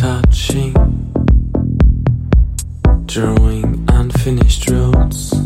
touching, drawing unfinished roads.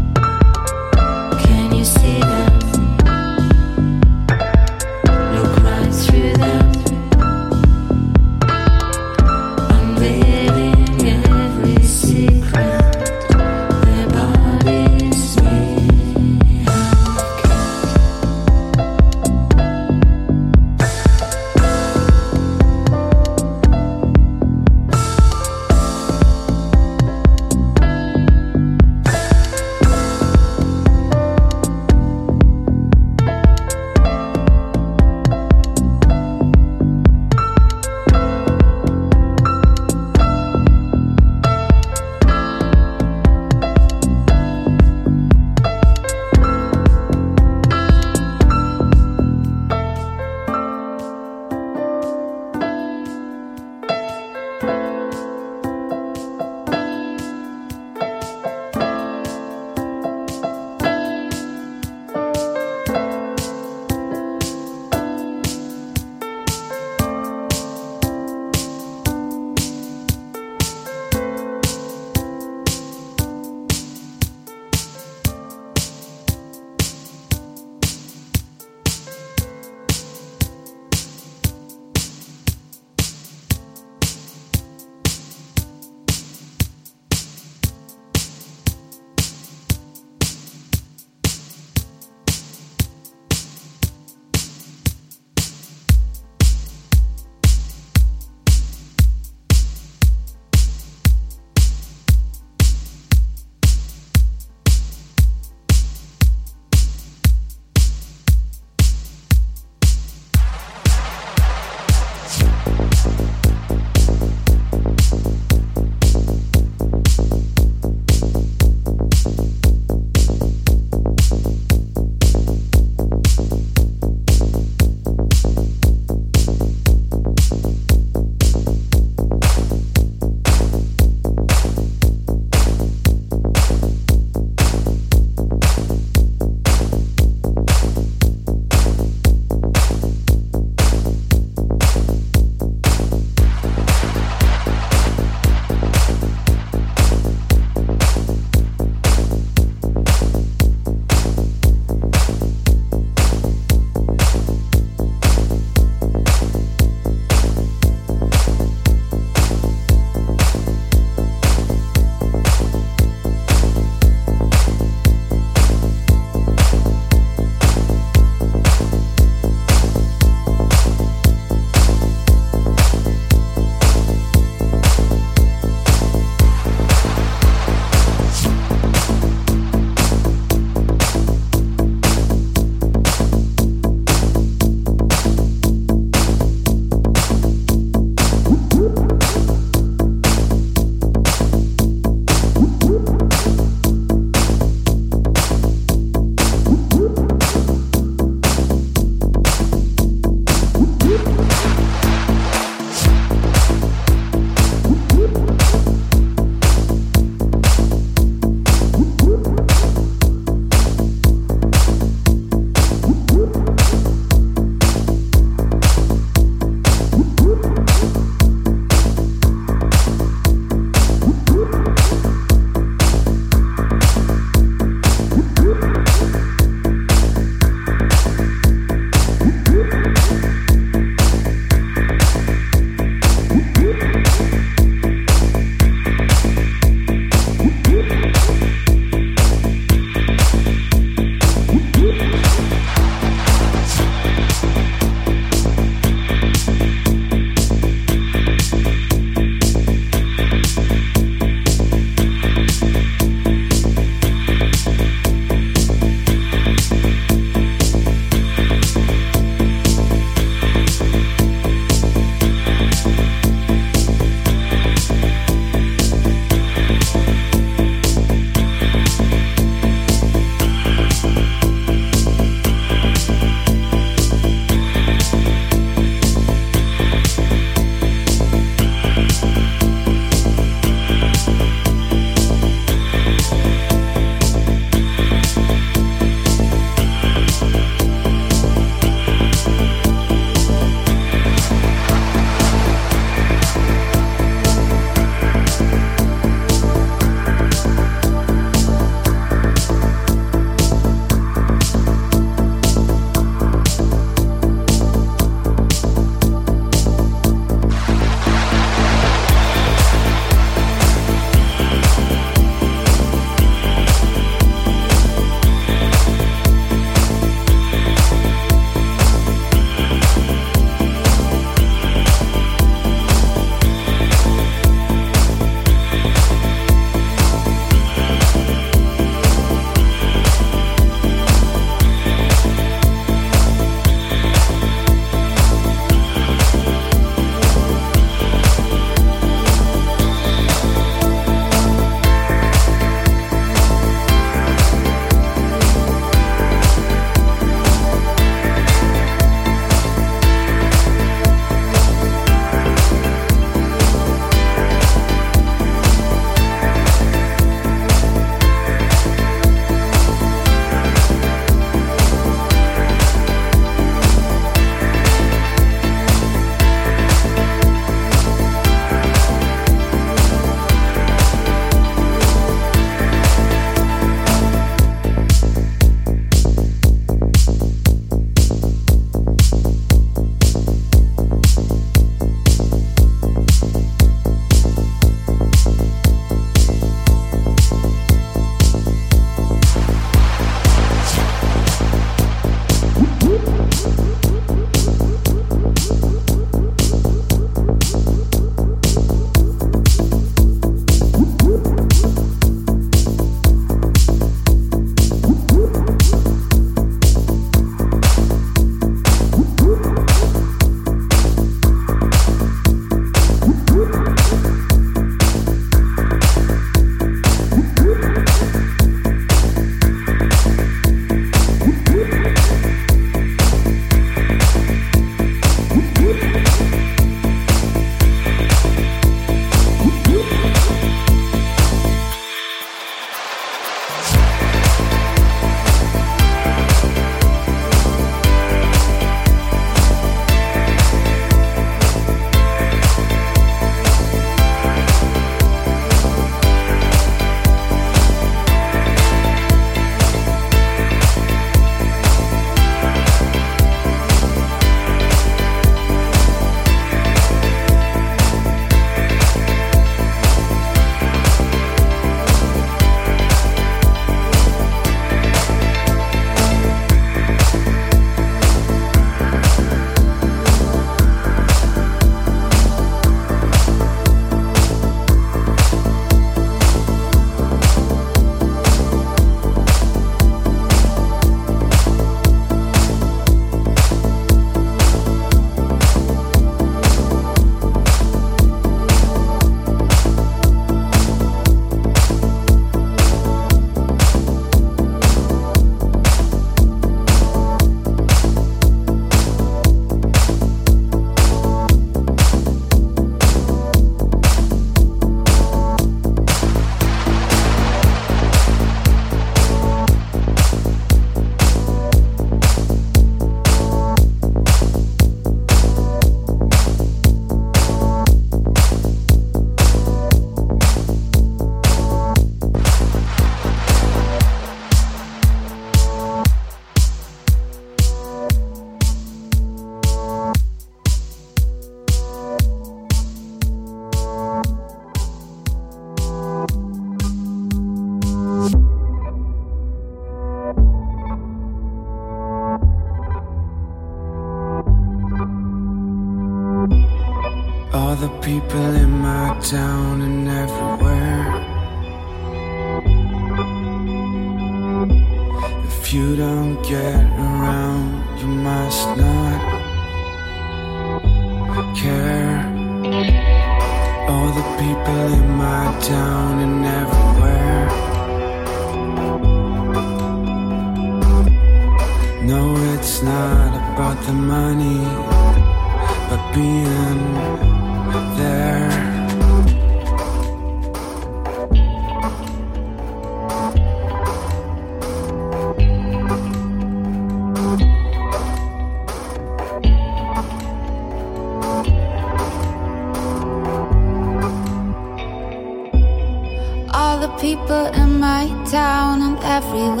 Everywhere.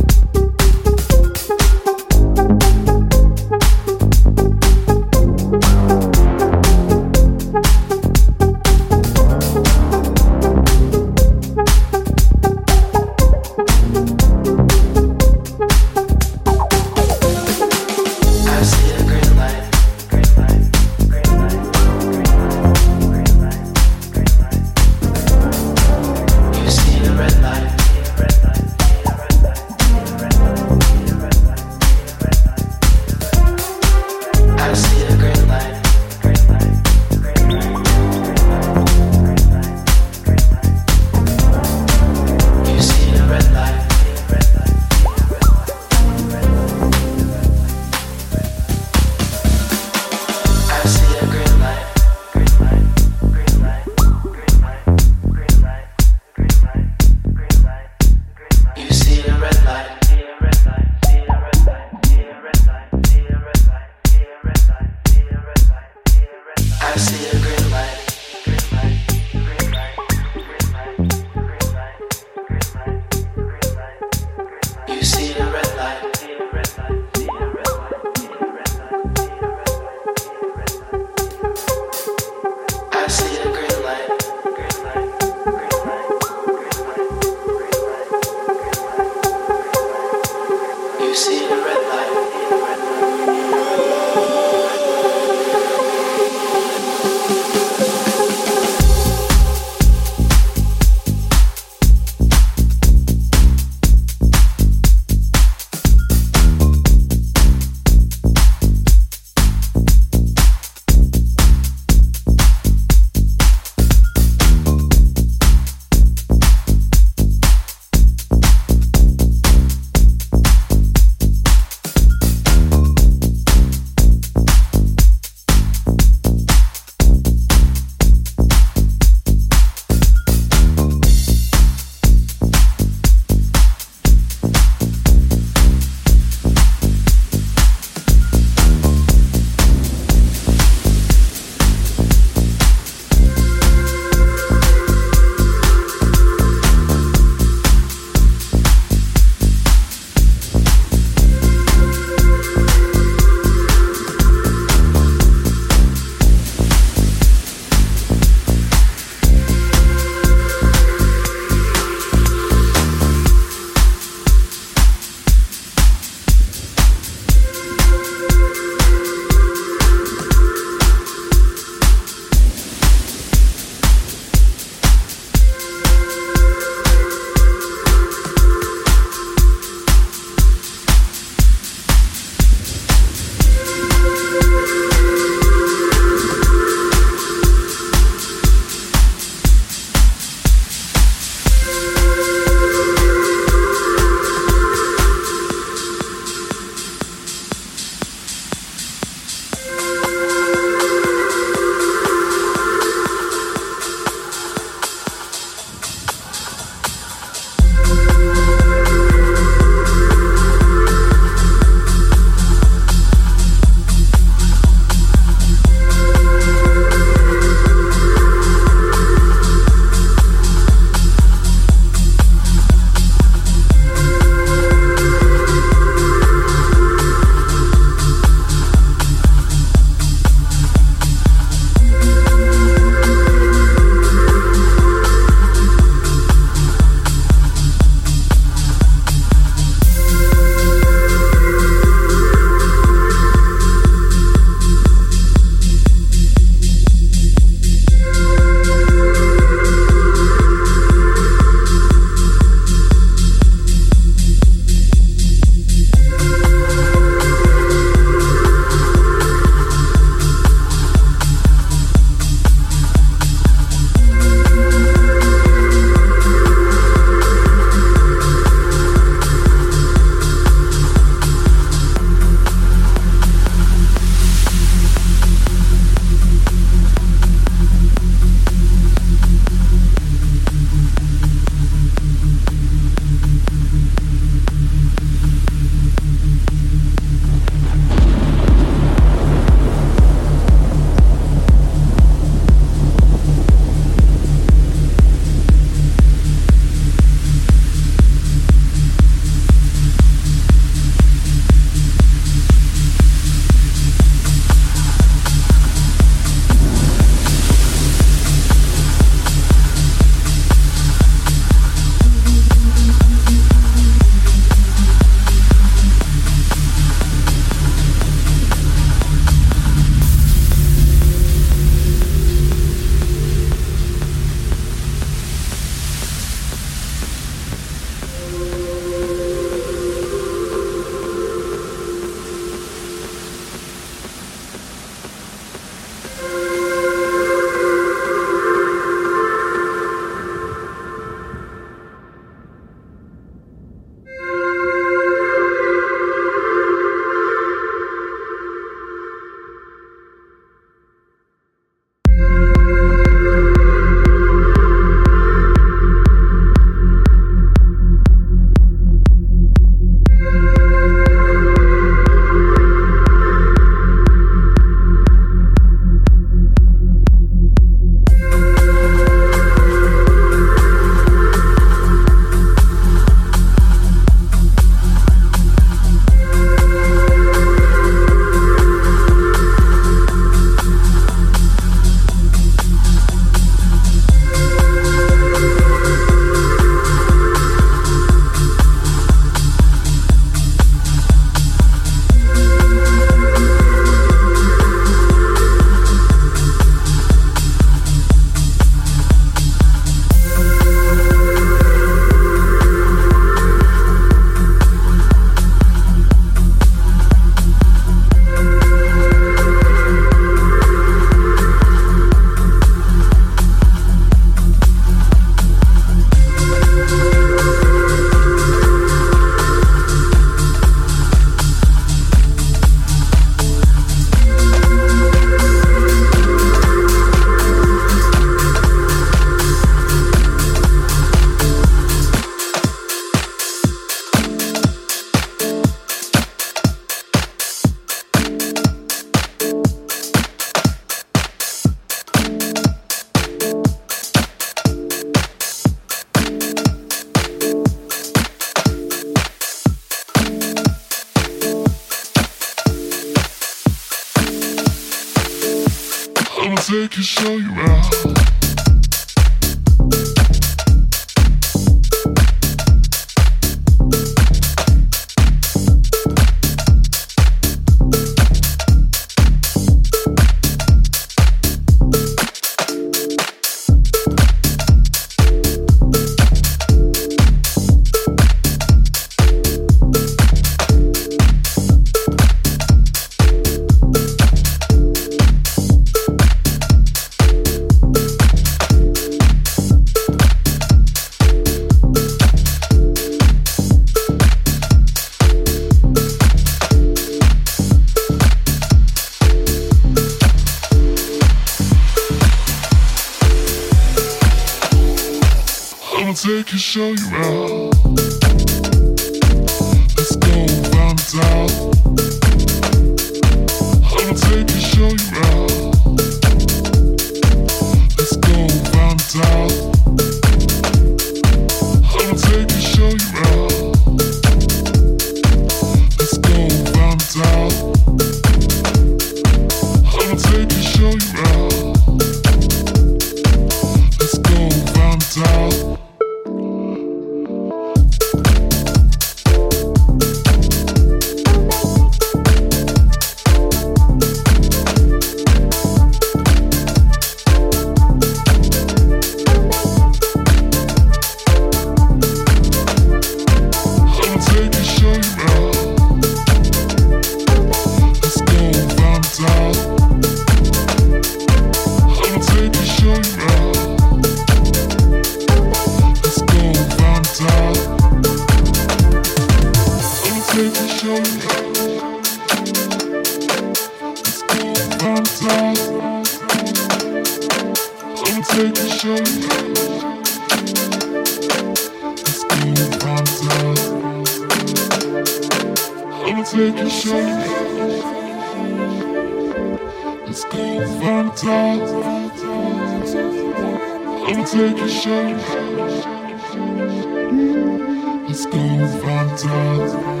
confronted.